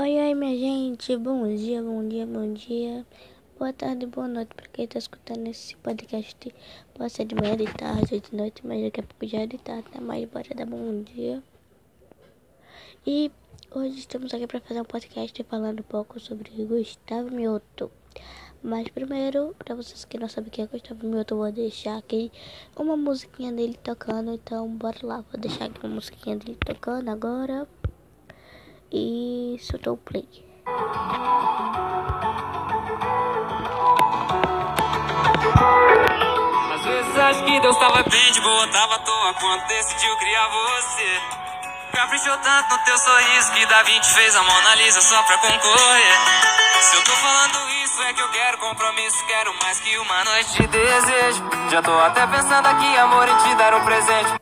Oi, oi, minha gente. Bom dia, bom dia, bom dia. Boa tarde, boa noite para quem está escutando esse podcast. Pode ser de manhã, de tarde de noite, mas daqui a pouco já é de tarde, né? Mas bora dar bom dia. E hoje estamos aqui para fazer um podcast falando um pouco sobre Gustavo Mioto. Mas primeiro, para vocês que não sabem quem é Gustavo Mioto, eu vou deixar aqui uma musiquinha dele tocando. Então, bora lá. Vou deixar aqui uma musiquinha dele tocando agora e soltou o play. Às vezes acho que Deus tava bem de boa, tava à toa quando decidiu criar você. Caprichou tanto no teu sorriso que Da Vinci fez a Mona Lisa só pra concorrer. Se eu tô falando isso é que eu quero compromisso, quero mais que uma noite de desejo. Já tô até pensando aqui, amor, em te dar um presente.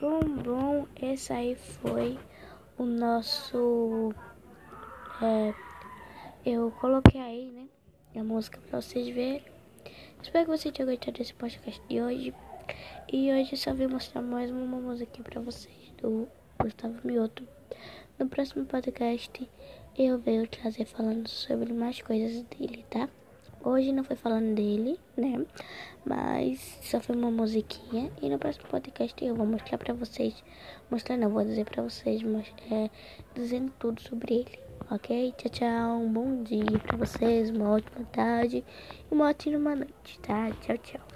Bom, bom, esse aí foi o nosso. É, eu coloquei aí, né? A música pra vocês verem. Espero que vocês tenham gostado desse podcast de hoje. E hoje eu só vim mostrar mais uma música pra vocês do Gustavo Mioto. No próximo podcast eu venho trazer falando sobre mais coisas dele, tá? Hoje não foi falando dele, né? Mas só foi uma musiquinha. E no próximo podcast eu vou mostrar pra vocês. Mostrar não, vou dizer pra vocês. Mas, é, dizendo tudo sobre ele. Ok? Tchau, tchau. Um bom dia pra vocês. Uma ótima tarde. E uma ótima noite, tá? Tchau, tchau.